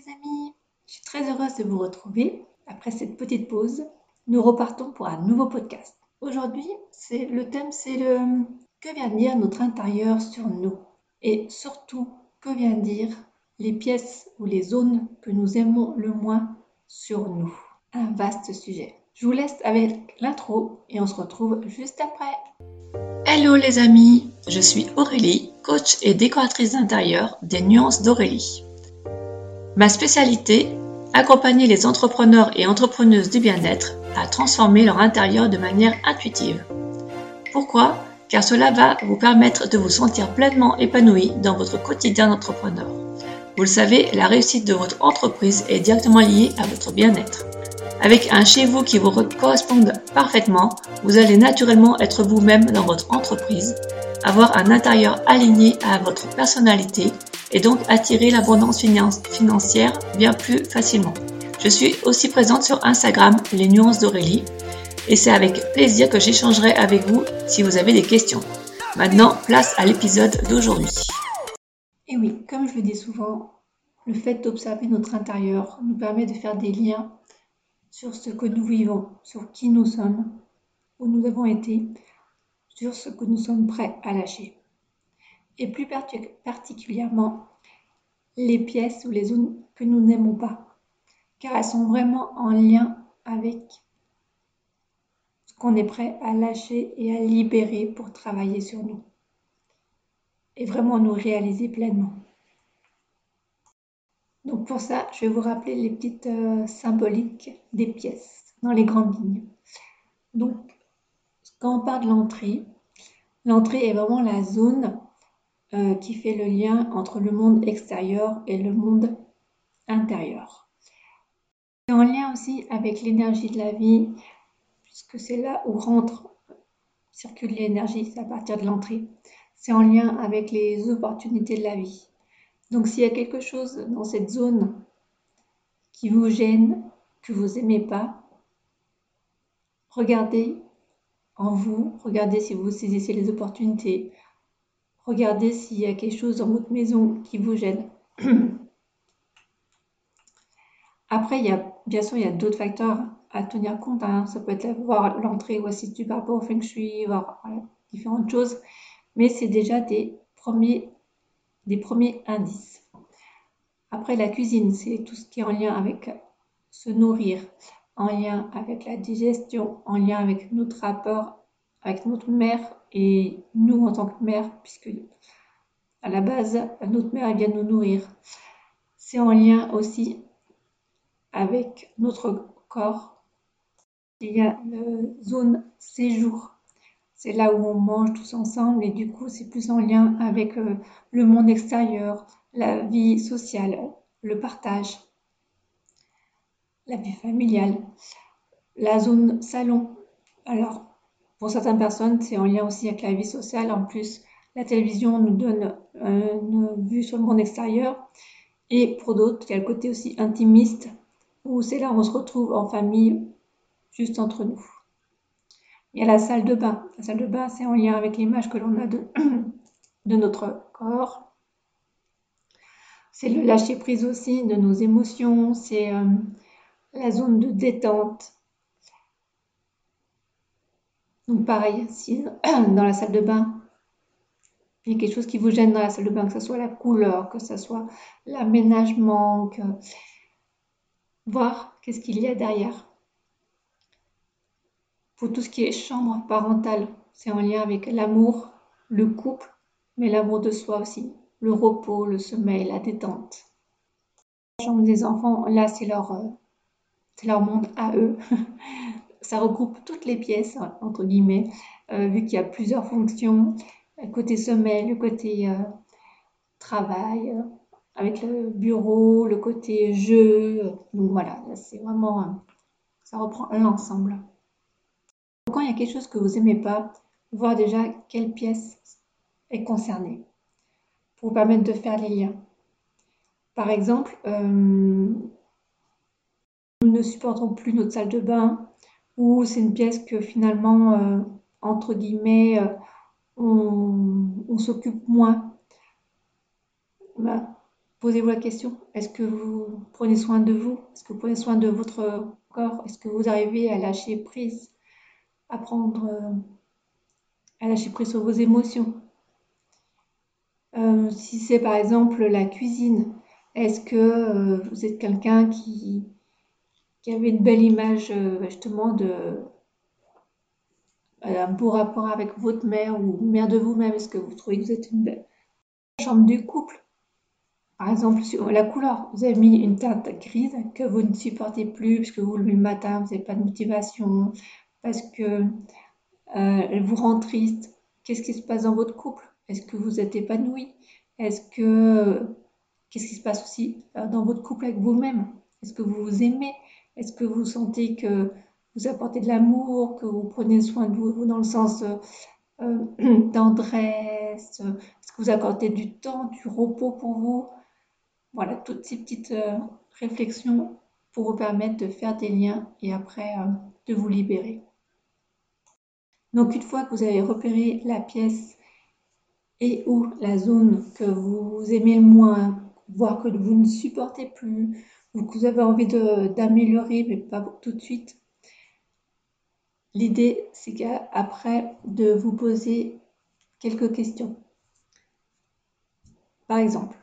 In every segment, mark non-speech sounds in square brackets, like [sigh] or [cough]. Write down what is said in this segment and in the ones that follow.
les amis, je suis très heureuse de vous retrouver. Après cette petite pause, nous repartons pour un nouveau podcast. Aujourd'hui, c'est le thème, c'est le que vient dire notre intérieur sur nous? Et surtout que vient dire les pièces ou les zones que nous aimons le moins sur nous? Un vaste sujet. Je vous laisse avec l'intro et on se retrouve juste après. Hello les amis, je suis Aurélie, coach et décoratrice d'intérieur des nuances d'Aurélie. Ma spécialité, accompagner les entrepreneurs et entrepreneuses du bien-être à transformer leur intérieur de manière intuitive. Pourquoi? Car cela va vous permettre de vous sentir pleinement épanoui dans votre quotidien d'entrepreneur. Vous le savez, la réussite de votre entreprise est directement liée à votre bien-être. Avec un chez vous qui vous corresponde parfaitement, vous allez naturellement être vous-même dans votre entreprise, avoir un intérieur aligné à votre personnalité et donc attirer l'abondance financière bien plus facilement. Je suis aussi présente sur Instagram, les nuances d'Aurélie, et c'est avec plaisir que j'échangerai avec vous si vous avez des questions. Maintenant, place à l'épisode d'aujourd'hui. Et oui, comme je le dis souvent, le fait d'observer notre intérieur nous permet de faire des liens sur ce que nous vivons, sur qui nous sommes, où nous avons été, sur ce que nous sommes prêts à lâcher et plus particulièrement les pièces ou les zones que nous n'aimons pas, car elles sont vraiment en lien avec ce qu'on est prêt à lâcher et à libérer pour travailler sur nous et vraiment nous réaliser pleinement. Donc pour ça, je vais vous rappeler les petites euh, symboliques des pièces dans les grandes lignes. Donc quand on parle de l'entrée, l'entrée est vraiment la zone euh, qui fait le lien entre le monde extérieur et le monde intérieur. C'est en lien aussi avec l'énergie de la vie, puisque c'est là où rentre, circule l'énergie, c'est à partir de l'entrée. C'est en lien avec les opportunités de la vie. Donc s'il y a quelque chose dans cette zone qui vous gêne, que vous n'aimez pas, regardez en vous, regardez si vous saisissez les opportunités, Regardez s'il y a quelque chose dans votre maison qui vous gêne. [clears throat] Après, il y a, bien sûr, il y a d'autres facteurs à tenir compte. Hein. Ça peut être voir l'entrée ou assister par rapport au feng shui, voir différentes choses. Mais c'est déjà des premiers, des premiers indices. Après, la cuisine, c'est tout ce qui est en lien avec se nourrir, en lien avec la digestion, en lien avec notre rapport avec notre mère et nous en tant que mère, puisque à la base, notre mère vient nous nourrir. C'est en lien aussi avec notre corps. Il y a la zone séjour. C'est là où on mange tous ensemble et du coup, c'est plus en lien avec euh, le monde extérieur, la vie sociale, le partage, la vie familiale. La zone salon. Alors, pour certaines personnes, c'est en lien aussi avec la vie sociale. En plus, la télévision nous donne une vue sur le monde extérieur. Et pour d'autres, il y a le côté aussi intimiste, où c'est là où on se retrouve en famille, juste entre nous. Il y a la salle de bain. La salle de bain, c'est en lien avec l'image que l'on a de, [clears throat] notre corps. C'est le lâcher prise aussi de nos émotions. C'est euh, la zone de détente. Donc pareil, si [clears throat] dans la salle de bain, il y a quelque chose qui vous gêne dans la salle de bain, que ce soit la couleur, que ce soit l'aménagement, que... voir qu'est-ce qu'il y a derrière. Pour tout ce qui est chambre parentale, c'est en lien avec l'amour, le couple, mais l'amour de soi aussi, le repos, le sommeil, la détente. La chambre des enfants, là, c'est leur, euh, c'est leur monde à eux. [laughs] ça regroupe toutes les pièces, entre guillemets, euh, vu qu'il y a plusieurs fonctions. Côté sommeil, le côté euh, travail, euh, avec le bureau, le côté jeu. Donc voilà, c'est vraiment, ça reprend l'ensemble. Quand il y a quelque chose que vous n'aimez pas, voir déjà quelle pièce est concernée pour vous permettre de faire les liens. Par exemple, nous ne supportons plus notre salle de bain, ou c'est une pièce que finalement, euh, entre guillemets, euh, on, s'occupe moins? Bah, Posez-vous la question, est-ce que vous prenez soin de vous? Est-ce que vous prenez soin de votre corps? Est-ce que vous arrivez à lâcher prise, à prendre, euh, à lâcher prise sur vos émotions? Si c'est par exemple la cuisine, est-ce que vous êtes quelqu'un qui, qui avait une belle image justement de un beau rapport avec votre mère ou mère de vous-même. Est-ce que vous trouvez que vous êtes une belle chambre du couple? Par exemple, sur la couleur, vous avez mis une teinte grise que vous ne supportez plus parce que vous le matin, vous n'avez pas de motivation, parce que euh, vous rend triste. Qu'est-ce qui se passe dans votre couple? Est-ce que vous êtes épanoui Est-ce que qu'est-ce qui se passe aussi euh, dans votre couple avec vous-même? Est-ce que vous vous aimez? Est-ce que vous sentez que vous apportez de l'amour, que vous prenez soin de vous, dans le sens euh, [clears throat] tendresse Est-ce que vous accordez du temps, du repos pour vous? Voilà, toutes ces petites euh, réflexions pour vous permettre de faire des liens et après euh, de vous libérer. Donc une fois que vous avez repéré la pièce et ou la zone que vous aimez le moins, voire que vous ne supportez plus, vous avez envie d'améliorer, mais pas tout de suite, l'idée c'est qu'après de vous poser quelques questions. Par exemple,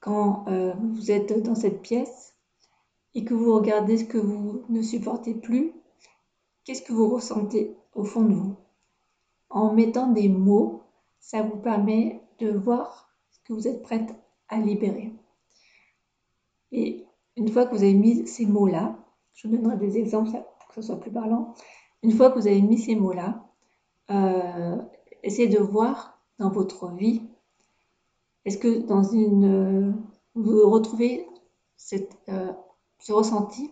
quand euh, vous êtes dans cette pièce et que vous regardez ce que vous ne supportez plus, qu'est-ce que vous ressentez au fond de vous? En mettant des mots, ça vous permet de voir ce que vous êtes prête à libérer. Et une fois que vous avez mis ces mots-là, je vous donnerai des exemples pour que ce soit plus parlant. Une fois que vous avez mis ces mots-là, euh, essayez de voir dans votre vie est-ce que dans une, vous retrouvez euh, ce ressenti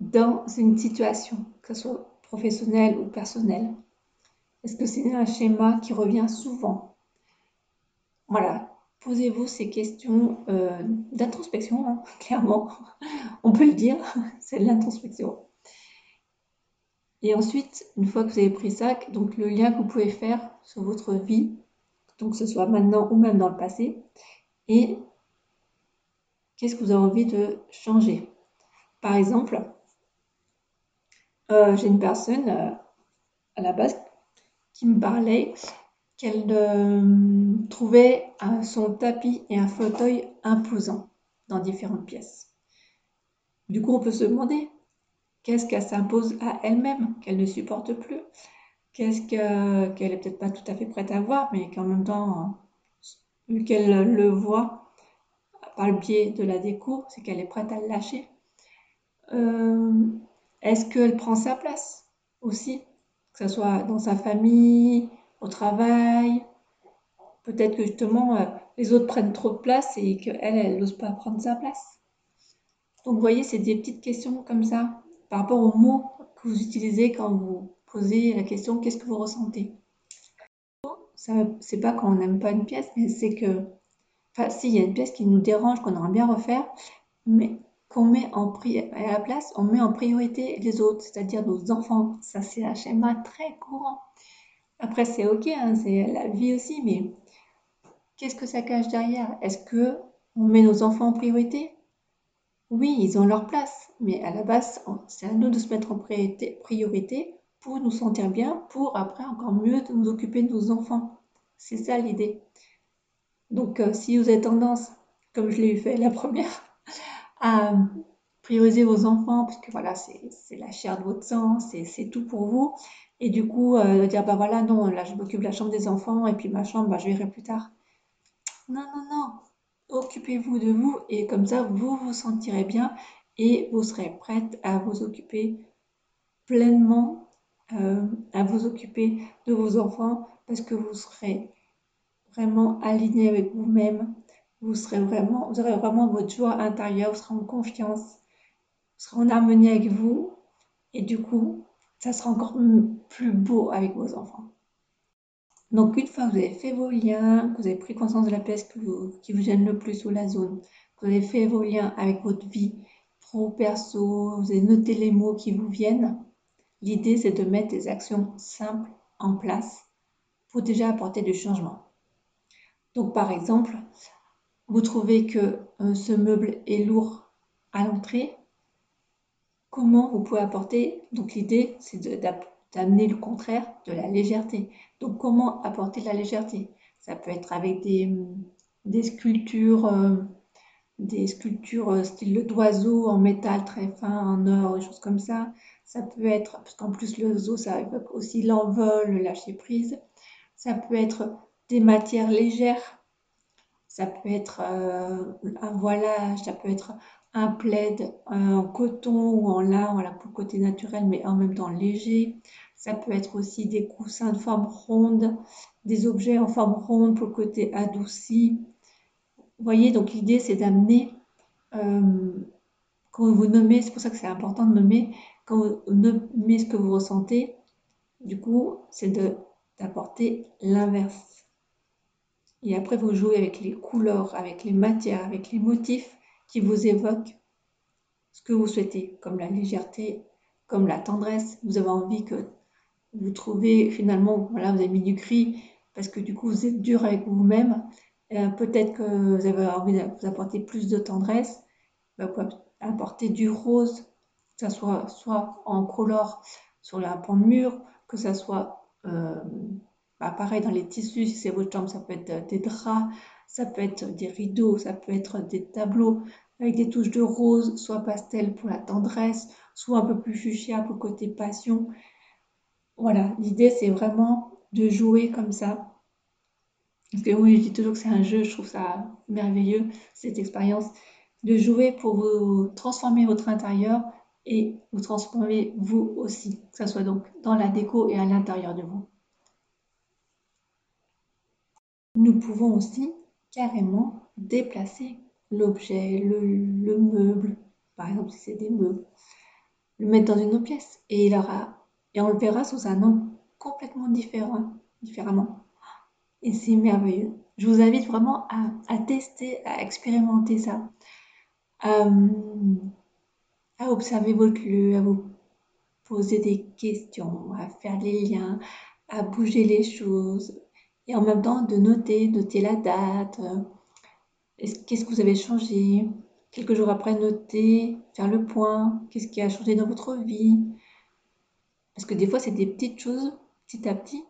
dans une situation, que ce soit professionnelle ou personnelle? Est-ce que c'est un schéma qui revient souvent? Voilà, posez-vous ces questions euh, d'introspection, hein, [laughs] clairement, on peut le dire, [laughs] c'est l'introspection. Et ensuite, une fois que vous avez pris ça, donc le lien que vous pouvez faire sur votre vie, donc que ce soit maintenant ou même dans le passé, et qu'est-ce que vous avez envie de changer. Par exemple, euh, j'ai une personne euh, à la base qui me parlait qu'elle euh, trouvait son tapis et un fauteuil imposants dans différentes pièces. Du coup, on peut se demander qu'est-ce qu'elle s'impose à elle-même, qu'elle ne supporte plus, qu'est-ce qu'elle est peut-être pas tout à fait prête à voir, mais qu'en même temps, vu qu'elle le voit par le biais de la déco, c'est qu'elle est prête à le lâcher. Euh, est-ce qu'elle prend sa place aussi, que ce soit dans sa famille, au travail Peut-être que justement, euh, les autres prennent trop de place et qu'elle, elle n'ose pas prendre sa place. Donc, vous voyez, c'est des petites questions comme ça, par rapport aux mots que vous utilisez quand vous poser la question qu'est-ce que vous ressentez? C'est pas quand on n'aime pas une pièce, mais c'est que, s'il y a une pièce qui nous dérange, qu'on aimerait bien refaire, mais qu'on met en à la place, on met en priorité les autres, c'est-à-dire nos enfants. Ça, c'est un schéma très courant. Après, c'est ok, hein, c'est la vie aussi, mais qu'est-ce que ça cache derrière? Est-ce que on met nos enfants en priorité? Oui, ils ont leur place, mais à la base, c'est à nous de se mettre en priorité pour nous sentir bien, pour après encore mieux nous occuper de nos enfants. C'est ça l'idée. Donc euh, si vous avez tendance, comme je l'ai fait la [laughs] première, à prioriser vos enfants, parce que voilà, c'est la chair de votre sang, c'est tout pour vous, et du coup, euh, dire, bah voilà, non, là je m'occupe de la chambre des enfants, et puis ma chambre, bah, je verrai plus tard. Non, non, non, occupez-vous de vous, et comme ça, vous vous sentirez bien, et vous serez prête à vous occuper pleinement euh, à vous occuper de vos enfants parce que vous serez vraiment aligné avec vous-même. Vous serez vraiment, vous aurez vraiment votre joie intérieure, vous serez en confiance, serez en harmonie avec vous et du coup, ça sera encore plus beau avec vos enfants. Donc une fois que vous avez fait vos liens, que vous avez pris conscience de la pièce qui vous gêne le plus ou la zone, que vous avez fait vos liens avec votre vie pro, perso, vous avez noté les mots qui vous viennent, L'idée, c'est de mettre des actions simples en place pour déjà apporter du changement. Donc, par exemple, vous trouvez que euh, ce meuble est lourd à l'entrée, comment vous pouvez apporter, donc l'idée c'est d'amener le contraire de la légèreté. Donc comment apporter la légèreté? Ça peut être avec des, sculptures, euh, des sculptures euh, style d'oiseau en métal très fin, en or, des choses comme ça. Ça peut être, parce qu'en plus le zoo, ça évoque aussi l'envol, le lâcher prise. Ça peut être des matières légères. Ça peut être euh, un voilage, ça peut être un plaid en coton ou en lin, voilà, pour le côté naturel, mais en même temps léger. Ça peut être aussi des coussins de forme ronde, des objets en forme ronde pour côté adouci. Vous voyez, donc l'idée c'est d'amener, euh, quand vous nommez, c'est pour ça que c'est important de nommer, quand vous nommez ce que vous ressentez, du coup, c'est d'apporter l'inverse. Et après, vous jouez avec les couleurs, avec les matières, avec les motifs qui vous évoquent ce que vous souhaitez, comme la légèreté, comme la tendresse. Vous avez envie que vous trouvez finalement, voilà, vous avez mis du gris parce que du coup vous êtes dur avec vous-même. Euh, peut-être que vous avez envie de vous apporter plus de tendresse. Bah, vous apporter du rose, que ça soit soit en color sur la pan de mur, que ça soit euh, bah, pareil dans les tissus, si c'est votre chambre, ça peut être des draps, ça peut être des rideaux, ça peut être des tableaux avec des touches de rose, soit pastel pour la tendresse, soit un peu plus fuchsia pour le côté passion. Voilà, l'idée c'est vraiment de jouer comme ça. Parce que oui, je dis toujours que c'est un jeu, je trouve ça merveilleux, cette expérience, de jouer pour vous transformer votre intérieur et vous transformer vous aussi, que ce soit donc dans la déco et à l'intérieur de vous. Nous pouvons aussi carrément déplacer l'objet, le, meuble, par exemple si c'est des meubles, le mettre dans une autre pièce et, il aura, et on le verra sous un angle complètement différent, différemment. Et c'est merveilleux. Je vous invite vraiment à, tester, à expérimenter ça, euh, à observer votre lieu, à vous poser des questions, à faire des liens, à bouger les choses, et en même temps de noter, noter la date, euh, qu'est-ce que vous avez changé, quelques jours après noter, faire le point, qu'est-ce qui a changé dans votre vie? Parce que des fois, c'est des petites choses, petit à petit,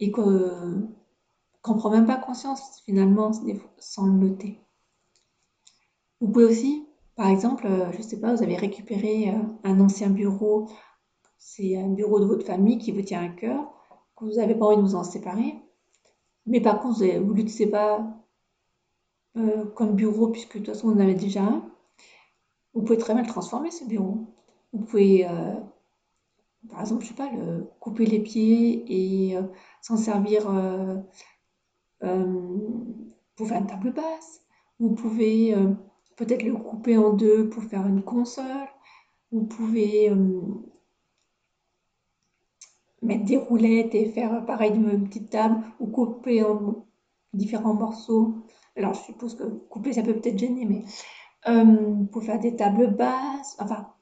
et qu'on ne prend même pas conscience finalement sans le noter. Vous pouvez aussi, par exemple, euh, je ne sais pas, vous avez récupéré euh, un ancien bureau, c'est un bureau de votre famille qui vous tient à cœur, que vous n'avez pas envie de vous en séparer. Mais par contre, vous ne l'utilisez pas euh, comme bureau, puisque de toute façon, vous en avez déjà un. Vous pouvez très bien le transformer, ce bureau. Vous pouvez, euh, par exemple, je sais pas, le, couper les pieds et euh, s'en servir pour faire une table basse. Vous pouvez peut-être le couper en deux pour faire une console. Vous pouvez mettre des roulettes et faire pareil d'une petite table ou couper en différents morceaux. Alors, je suppose que couper, ça peut peut-être gêner, mais euh, pour faire des tables basses, enfin,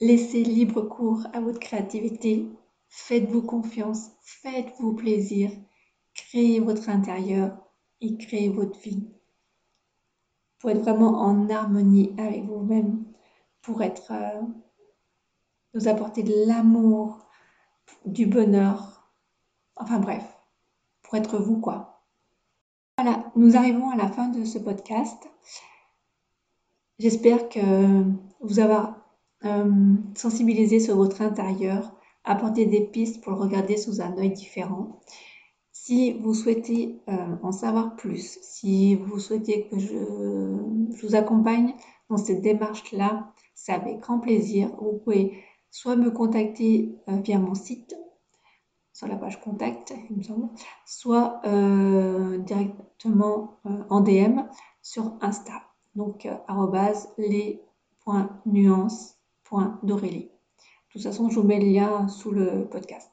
laissez libre cours à votre créativité, faites-vous confiance, faites-vous plaisir, créez votre intérieur et créez votre vie. Pour être vraiment en harmonie avec vous-même, pour être, euh, nous apporter de l'amour, du bonheur. Enfin bref, pour être vous, quoi. Voilà, nous arrivons à la fin de ce podcast. J'espère que vous avoir euh, sensibilisé sur votre intérieur, apporté des pistes pour le regarder sous un œil différent. Si vous souhaitez euh, en savoir plus, si vous souhaitez que je, vous accompagne dans cette démarche-là, c'est avec grand plaisir. Vous pouvez soit me contacter euh, via mon site sur la page contact, il me semble, soit euh, directement euh, en DM sur Insta. Donc, les.nuances.d'Aurélie. De toute façon, je vous mets le lien sous le podcast.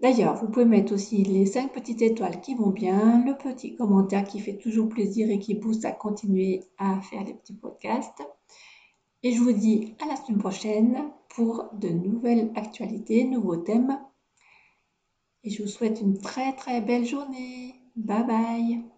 D'ailleurs, vous pouvez mettre aussi les 5 petites étoiles qui vont bien, le petit commentaire qui fait toujours plaisir et qui booste à continuer à faire les petits podcasts. Et je vous dis à la semaine prochaine pour de nouvelles actualités, nouveaux thèmes. Et je vous souhaite une très très belle journée. Bye bye